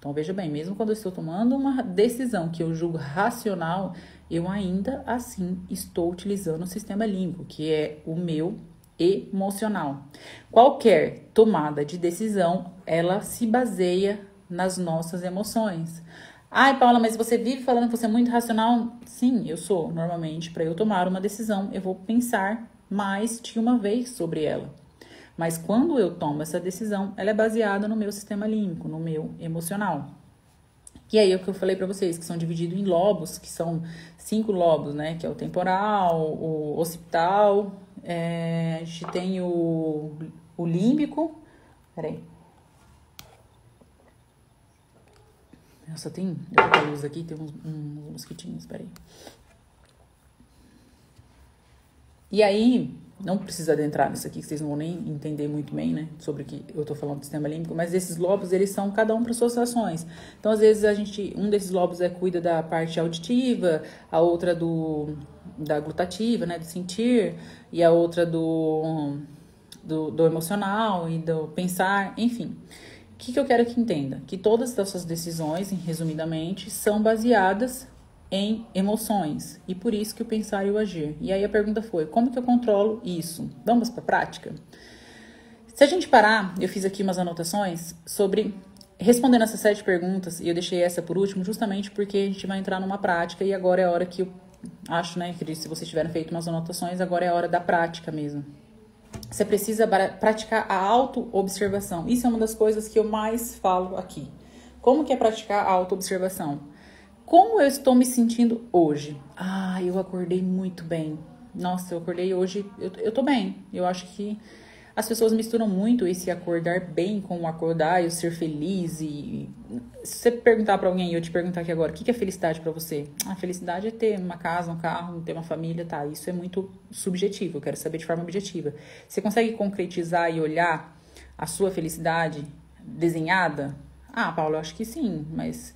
então veja bem, mesmo quando eu estou tomando uma decisão que eu julgo racional, eu ainda assim estou utilizando o sistema límbico, que é o meu emocional. Qualquer tomada de decisão, ela se baseia nas nossas emoções. Ai, Paula, mas você vive falando que você é muito racional? Sim, eu sou. Normalmente, para eu tomar uma decisão, eu vou pensar mais de uma vez sobre ela. Mas quando eu tomo essa decisão, ela é baseada no meu sistema límbico, no meu emocional. E aí é o que eu falei para vocês, que são divididos em lobos, que são cinco lobos, né? Que é o temporal, o occipital, é, a gente tem o, o límbico. Peraí. Nossa, tem. Eu tô luz aqui, tem uns, uns mosquitinhos, peraí. E aí, não precisa adentrar nisso aqui, que vocês não vão nem entender muito bem, né? Sobre o que eu tô falando do sistema límbico, mas esses lobos, eles são cada um para suas ações. Então, às vezes, a gente, um desses lobos é cuida da parte auditiva, a outra do da glutativa, né? Do sentir, e a outra do, do, do emocional e do pensar, enfim. O que, que eu quero que entenda? Que todas essas decisões, resumidamente, são baseadas em emoções e por isso que o pensar e o agir. E aí a pergunta foi: como que eu controlo isso? Vamos para a prática? Se a gente parar, eu fiz aqui umas anotações sobre respondendo essas sete perguntas e eu deixei essa por último justamente porque a gente vai entrar numa prática e agora é a hora que eu acho, né, que se vocês tiverem feito umas anotações, agora é a hora da prática mesmo. Você precisa praticar a auto-observação. Isso é uma das coisas que eu mais falo aqui. Como que é praticar a auto-observação? Como eu estou me sentindo hoje? Ah, eu acordei muito bem. Nossa, eu acordei hoje, eu, eu tô bem. Eu acho que as pessoas misturam muito esse acordar bem com o acordar e o ser feliz. E se você perguntar para alguém, eu te perguntar aqui agora, o que é felicidade para você? A felicidade é ter uma casa, um carro, ter uma família, tá? Isso é muito subjetivo. Eu quero saber de forma objetiva. Você consegue concretizar e olhar a sua felicidade desenhada? Ah, Paulo, eu acho que sim, mas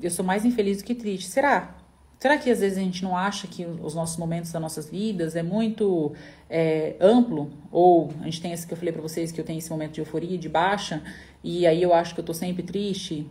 eu sou mais infeliz do que triste. Será? Será que às vezes a gente não acha que os nossos momentos das nossas vidas é muito é, amplo? Ou a gente tem esse que eu falei para vocês, que eu tenho esse momento de euforia, de baixa, e aí eu acho que eu tô sempre triste?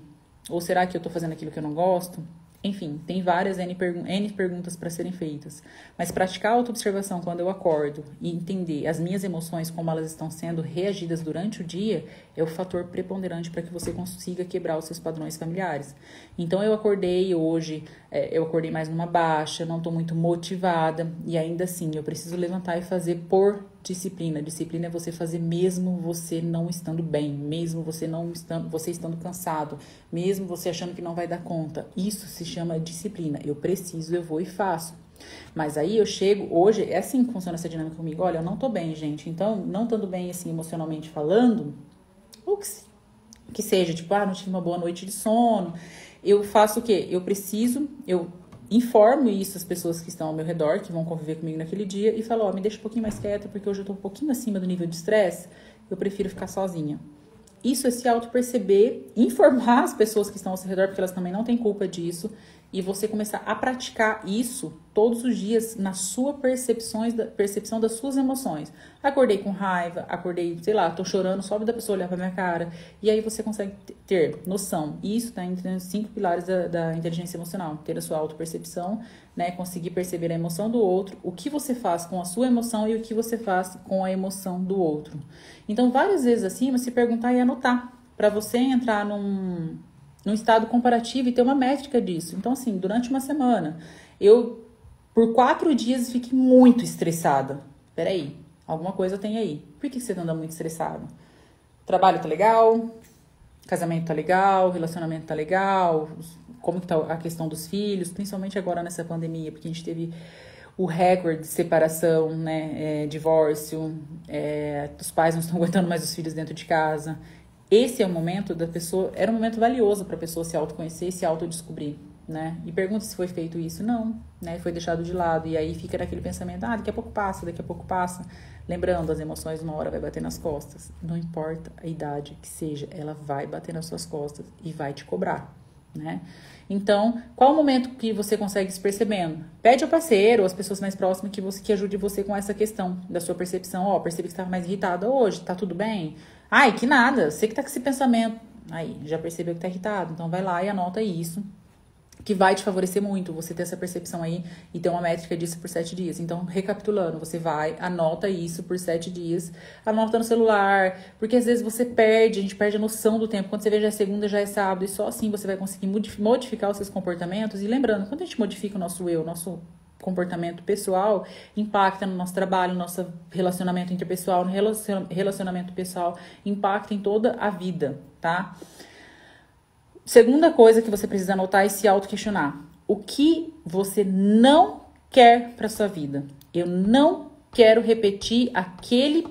Ou será que eu tô fazendo aquilo que eu não gosto? Enfim, tem várias N, pergun N perguntas para serem feitas. Mas praticar a autoobservação quando eu acordo e entender as minhas emoções, como elas estão sendo reagidas durante o dia, é o fator preponderante para que você consiga quebrar os seus padrões familiares. Então, eu acordei hoje, é, eu acordei mais numa baixa, não estou muito motivada, e ainda assim eu preciso levantar e fazer por disciplina. Disciplina é você fazer mesmo você não estando bem, mesmo você não estando, você estando cansado, mesmo você achando que não vai dar conta. Isso se chama disciplina. Eu preciso, eu vou e faço. Mas aí eu chego, hoje, é assim que funciona essa dinâmica comigo. Olha, eu não tô bem, gente. Então, não estando bem, assim, emocionalmente falando, ou que, que seja, tipo, ah, não tive uma boa noite de sono. Eu faço o quê? Eu preciso, eu informo isso às pessoas que estão ao meu redor, que vão conviver comigo naquele dia, e falo, ó, oh, me deixa um pouquinho mais quieta, porque hoje eu tô um pouquinho acima do nível de estresse, eu prefiro ficar sozinha. Isso é se auto-perceber, informar as pessoas que estão ao seu redor, porque elas também não têm culpa disso, e você começar a praticar isso todos os dias na sua percepções, da, percepção das suas emoções. Acordei com raiva, acordei, sei lá, tô chorando, só da pessoa olhar pra minha cara. E aí você consegue ter noção. Isso tá entre os cinco pilares da, da inteligência emocional. Ter a sua auto-percepção, né? Conseguir perceber a emoção do outro, o que você faz com a sua emoção e o que você faz com a emoção do outro. Então, várias vezes assim, você perguntar e anotar. para você entrar num num estado comparativo e ter uma métrica disso. Então, assim, durante uma semana, eu por quatro dias fiquei muito estressada. Peraí, alguma coisa tem aí. Por que você anda muito estressado? Trabalho tá legal, casamento tá legal, relacionamento tá legal, como que tá a questão dos filhos, principalmente agora nessa pandemia, porque a gente teve o recorde de separação, né, é, divórcio, é, os pais não estão aguentando mais os filhos dentro de casa esse é o momento da pessoa, era um momento valioso para a pessoa se autoconhecer se autodescobrir, né? E pergunta se foi feito isso. Não, né? Foi deixado de lado. E aí fica naquele pensamento, ah, daqui a pouco passa, daqui a pouco passa. Lembrando, as emoções uma hora vai bater nas costas. Não importa a idade que seja, ela vai bater nas suas costas e vai te cobrar, né? Então, qual o momento que você consegue se percebendo? Pede ao parceiro, ou às pessoas mais próximas que você que ajude você com essa questão da sua percepção. Ó, oh, percebi que estava mais irritada hoje, tá tudo bem? Ai, que nada, você que tá com esse pensamento. Aí, já percebeu que tá irritado, então vai lá e anota isso. que vai te favorecer muito você ter essa percepção aí e ter uma métrica disso por sete dias. Então, recapitulando, você vai, anota isso por sete dias, anota no celular, porque às vezes você perde, a gente perde a noção do tempo. Quando você vê já é segunda, já é sábado, e só assim você vai conseguir modificar os seus comportamentos. E lembrando, quando a gente modifica o nosso eu, nosso comportamento pessoal, impacta no nosso trabalho, no nosso relacionamento interpessoal, no relacionamento pessoal, impacta em toda a vida, tá? Segunda coisa que você precisa anotar é se auto-questionar. O que você não quer para sua vida? Eu não quero repetir aquele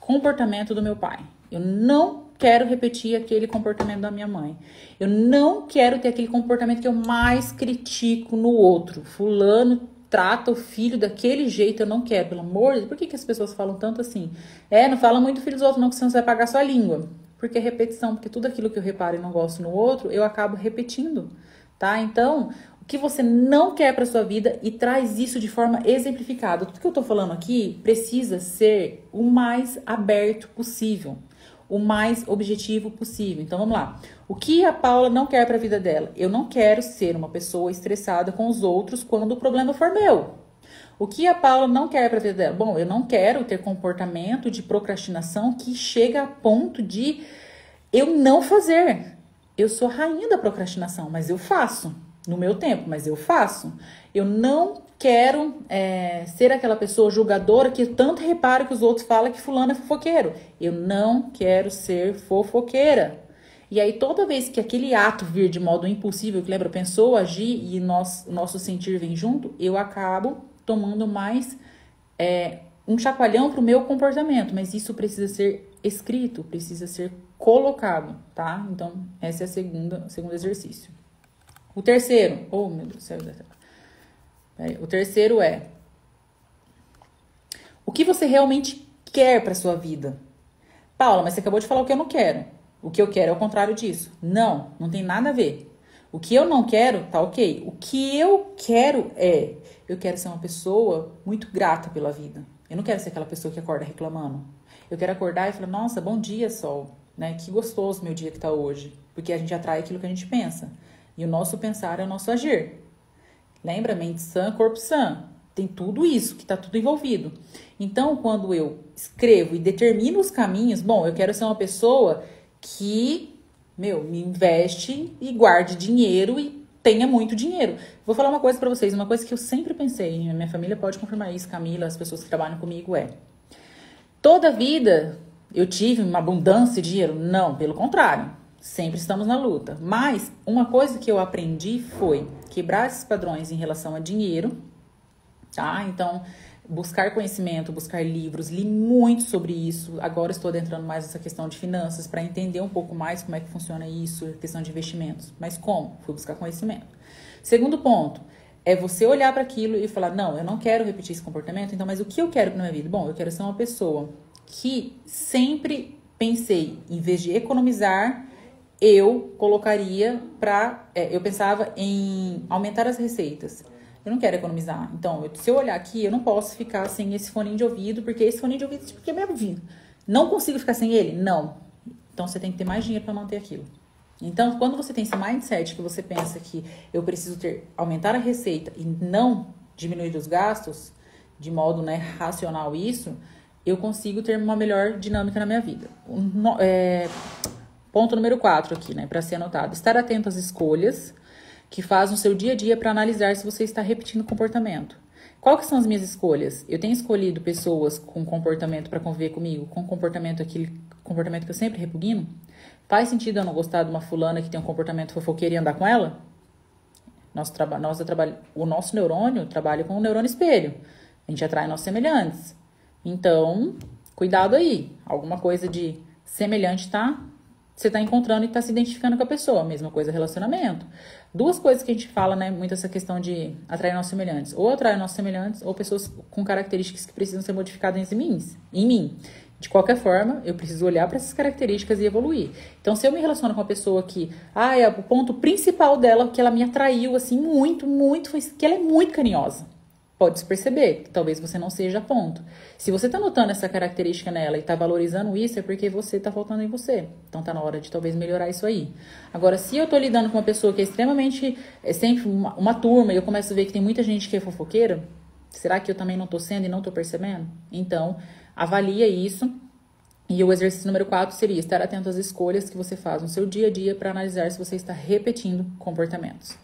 comportamento do meu pai. Eu não quero repetir aquele comportamento da minha mãe. Eu não quero ter aquele comportamento que eu mais critico no outro. Fulano trata o filho daquele jeito, eu não quero, pelo amor de Deus. Por que, que as pessoas falam tanto assim? É, não fala muito filho dos outros, não, que senão você vai pagar sua língua. Porque é repetição, porque tudo aquilo que eu reparo e não gosto no outro, eu acabo repetindo, tá? Então, o que você não quer para sua vida e traz isso de forma exemplificada. Tudo que eu tô falando aqui precisa ser o mais aberto possível, o mais objetivo possível. Então, vamos lá. O que a Paula não quer para a vida dela? Eu não quero ser uma pessoa estressada com os outros quando o problema for meu. O que a Paula não quer para a vida dela? Bom, eu não quero ter comportamento de procrastinação que chega a ponto de eu não fazer. Eu sou rainha da procrastinação, mas eu faço no meu tempo, mas eu faço. Eu não quero é, ser aquela pessoa julgadora que tanto repara que os outros falam que fulano é fofoqueiro. Eu não quero ser fofoqueira. E aí, toda vez que aquele ato vir de modo impulsivo, que lembra, pensou, agir e nós, o nosso sentir vem junto, eu acabo tomando mais é, um chacoalhão para o meu comportamento, mas isso precisa ser escrito, precisa ser colocado, tá? Então, esse é a segunda, o segundo exercício. O terceiro, oh meu Deus do céu, o terceiro é o que você realmente quer para sua vida? Paula, mas você acabou de falar o que eu não quero. O que eu quero é o contrário disso. Não, não tem nada a ver. O que eu não quero, tá ok. O que eu quero é eu quero ser uma pessoa muito grata pela vida. Eu não quero ser aquela pessoa que acorda reclamando. Eu quero acordar e falar, nossa, bom dia, sol. Né? Que gostoso meu dia que tá hoje. Porque a gente atrai aquilo que a gente pensa. E o nosso pensar é o nosso agir. Lembra? Mente sã, corpo sã. Tem tudo isso, que tá tudo envolvido. Então, quando eu escrevo e determino os caminhos, bom, eu quero ser uma pessoa que, meu, me investe e guarde dinheiro e tenha muito dinheiro. Vou falar uma coisa para vocês, uma coisa que eu sempre pensei, minha família pode confirmar isso, Camila, as pessoas que trabalham comigo é. Toda vida eu tive uma abundância de dinheiro? Não, pelo contrário. Sempre estamos na luta. Mas uma coisa que eu aprendi foi quebrar esses padrões em relação a dinheiro, tá? Então, buscar conhecimento, buscar livros, li muito sobre isso. Agora estou adentrando mais nessa questão de finanças para entender um pouco mais como é que funciona isso, questão de investimentos. Mas como? Fui buscar conhecimento. Segundo ponto, é você olhar para aquilo e falar: "Não, eu não quero repetir esse comportamento, então mas o que eu quero para minha vida? Bom, eu quero ser uma pessoa que sempre pensei em vez de economizar, eu colocaria para é, eu pensava em aumentar as receitas eu não quero economizar. Então, eu, se eu olhar aqui, eu não posso ficar sem esse fone de ouvido, porque esse fone de ouvido tipo, é meu ouvido. Não consigo ficar sem ele? Não. Então, você tem que ter mais dinheiro para manter aquilo. Então, quando você tem esse mindset que você pensa que eu preciso ter aumentar a receita e não diminuir os gastos, de modo né, racional isso, eu consigo ter uma melhor dinâmica na minha vida. No, é, ponto número 4 aqui, né, para ser anotado. Estar atento às escolhas que faz no seu dia a dia para analisar se você está repetindo o comportamento. Qual que são as minhas escolhas? Eu tenho escolhido pessoas com comportamento para conviver comigo, com comportamento aquele comportamento que eu sempre repugno? Faz sentido eu não gostar de uma fulana que tem um comportamento fofoqueiro e andar com ela? Nosso traba o nosso neurônio trabalha com o neurônio espelho. A gente atrai nossos semelhantes. Então, cuidado aí. Alguma coisa de semelhante tá você está encontrando e está se identificando com a pessoa. Mesma coisa relacionamento. Duas coisas que a gente fala, né? Muito essa questão de atrair nossos semelhantes. Ou atrair nossos semelhantes, ou pessoas com características que precisam ser modificadas em mim. Em mim. De qualquer forma, eu preciso olhar para essas características e evoluir. Então, se eu me relaciono com uma pessoa que, ah, é o ponto principal dela que ela me atraiu assim muito, muito, foi que ela é muito carinhosa. Pode se perceber. Talvez você não seja a ponto. Se você está notando essa característica nela e está valorizando isso, é porque você está faltando em você. Então tá na hora de talvez melhorar isso aí. Agora, se eu estou lidando com uma pessoa que é extremamente, é sempre uma, uma, turma, e eu começo a ver que tem muita gente que é fofoqueira, será que eu também não estou sendo e não estou percebendo? Então, avalia isso. E o exercício número 4 seria estar atento às escolhas que você faz no seu dia a dia para analisar se você está repetindo comportamentos.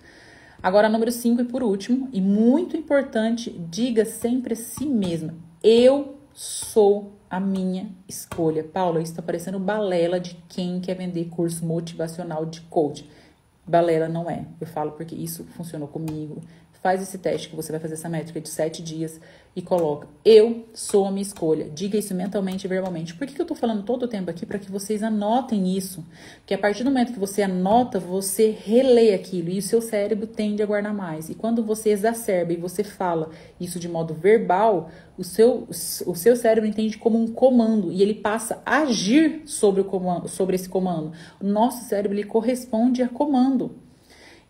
Agora, número 5 e por último, e muito importante, diga sempre a si mesma: eu sou a minha escolha. Paula, isso está parecendo balela de quem quer vender curso motivacional de coach. Balela não é. Eu falo porque isso funcionou comigo. Faz esse teste que você vai fazer essa métrica de sete dias e coloca: Eu sou a minha escolha. Diga isso mentalmente e verbalmente. Por que, que eu tô falando todo o tempo aqui? Para que vocês anotem isso. Porque a partir do momento que você anota, você relê aquilo e o seu cérebro tende a guardar mais. E quando você exacerba e você fala isso de modo verbal, o seu, o seu cérebro entende como um comando e ele passa a agir sobre, o comando, sobre esse comando. O nosso cérebro ele corresponde a comando.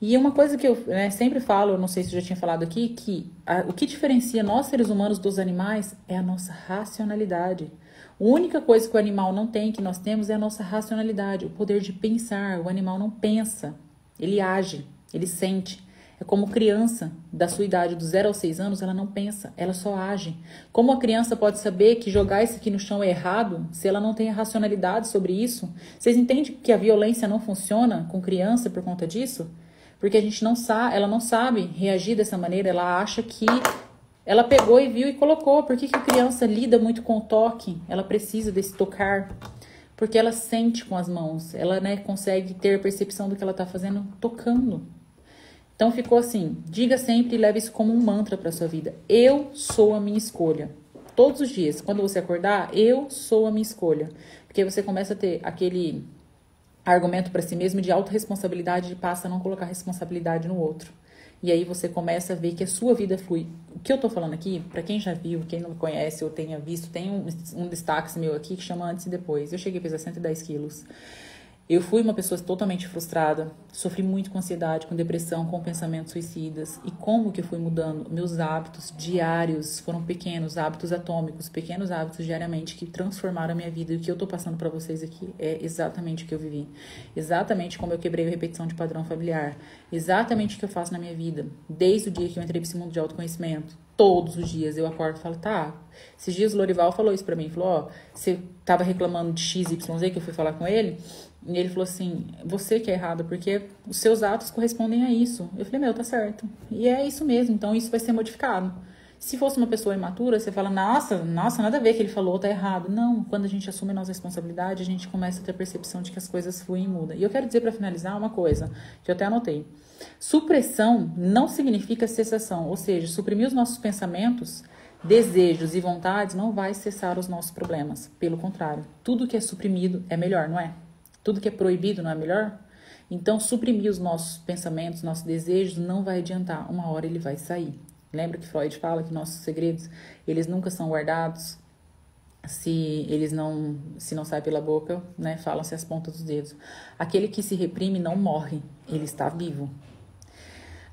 E uma coisa que eu né, sempre falo, não sei se eu já tinha falado aqui, que a, o que diferencia nós seres humanos dos animais é a nossa racionalidade. A única coisa que o animal não tem, que nós temos, é a nossa racionalidade, o poder de pensar. O animal não pensa, ele age, ele sente. É como criança da sua idade, dos 0 aos 6 anos, ela não pensa, ela só age. Como a criança pode saber que jogar isso aqui no chão é errado se ela não tem a racionalidade sobre isso? Vocês entendem que a violência não funciona com criança por conta disso? Porque a gente não sabe, ela não sabe reagir dessa maneira, ela acha que ela pegou e viu e colocou. Por que, que a criança lida muito com o toque? Ela precisa desse tocar. Porque ela sente com as mãos, ela né, consegue ter a percepção do que ela está fazendo tocando. Então ficou assim: diga sempre e leve isso como um mantra para sua vida. Eu sou a minha escolha. Todos os dias, quando você acordar, eu sou a minha escolha. Porque você começa a ter aquele argumento para si mesmo de autorresponsabilidade passa a não colocar responsabilidade no outro. E aí você começa a ver que a sua vida flui. O que eu tô falando aqui, para quem já viu, quem não conhece ou tenha visto, tem um, um destaque meu aqui que chama antes e depois. Eu cheguei a pesar 110 quilos. Eu fui uma pessoa totalmente frustrada, sofri muito com ansiedade, com depressão, com pensamentos suicidas. E como que eu fui mudando? Meus hábitos diários foram pequenos, hábitos atômicos, pequenos hábitos diariamente que transformaram a minha vida. E o que eu tô passando para vocês aqui é exatamente o que eu vivi. Exatamente como eu quebrei a repetição de padrão familiar. Exatamente o que eu faço na minha vida. Desde o dia que eu entrei para esse mundo de autoconhecimento. Todos os dias eu acordo e falo, tá. Esses dias o Lorival falou isso para mim. Falou, ó, você tava reclamando de XYZ que eu fui falar com ele. E ele falou assim: você que é errado, porque os seus atos correspondem a isso. Eu falei: meu, tá certo. E é isso mesmo, então isso vai ser modificado. Se fosse uma pessoa imatura, você fala: nossa, nossa, nada a ver que ele falou, tá errado. Não, quando a gente assume a nossa responsabilidade, a gente começa a ter a percepção de que as coisas fluem e mudam. E eu quero dizer para finalizar uma coisa que eu até anotei: supressão não significa cessação, ou seja, suprimir os nossos pensamentos desejos e vontades não vai cessar os nossos problemas. Pelo contrário, tudo que é suprimido é melhor, não é? Tudo que é proibido não é melhor? Então, suprimir os nossos pensamentos, nossos desejos, não vai adiantar. Uma hora ele vai sair. Lembra que Freud fala que nossos segredos, eles nunca são guardados se eles não se não saem pela boca, né? Falam-se as pontas dos dedos. Aquele que se reprime não morre, ele está vivo.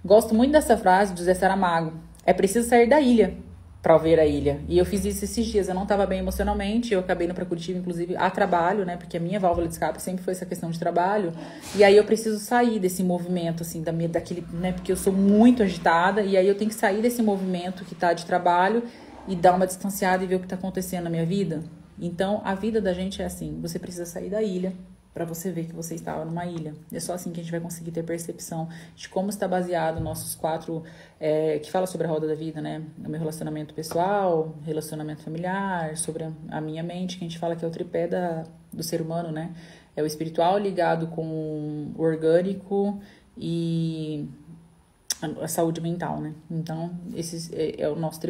Gosto muito dessa frase de José Saramago. É preciso sair da ilha para ver a ilha. E eu fiz isso esses dias. Eu não estava bem emocionalmente. Eu acabei indo para Curitiba, inclusive, a trabalho, né? Porque a minha válvula de escape sempre foi essa questão de trabalho. E aí eu preciso sair desse movimento, assim, da minha, daquele, né? Porque eu sou muito agitada. E aí eu tenho que sair desse movimento que tá de trabalho e dar uma distanciada e ver o que está acontecendo na minha vida. Então, a vida da gente é assim: você precisa sair da ilha para você ver que você estava numa ilha. É só assim que a gente vai conseguir ter percepção de como está baseado nossos quatro, é, que fala sobre a roda da vida, né? O meu relacionamento pessoal, relacionamento familiar, sobre a minha mente, que a gente fala que é o tripé da, do ser humano, né? É o espiritual ligado com o orgânico e a, saúde mental, né? Então, esse é, é o nosso tripé.